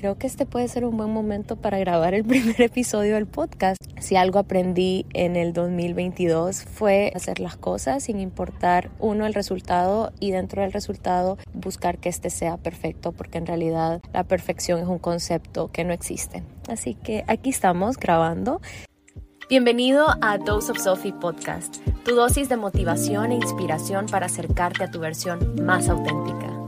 creo que este puede ser un buen momento para grabar el primer episodio del podcast. Si algo aprendí en el 2022 fue hacer las cosas sin importar uno el resultado y dentro del resultado buscar que este sea perfecto porque en realidad la perfección es un concepto que no existe. Así que aquí estamos grabando. Bienvenido a Dose of Sophie Podcast, tu dosis de motivación e inspiración para acercarte a tu versión más auténtica.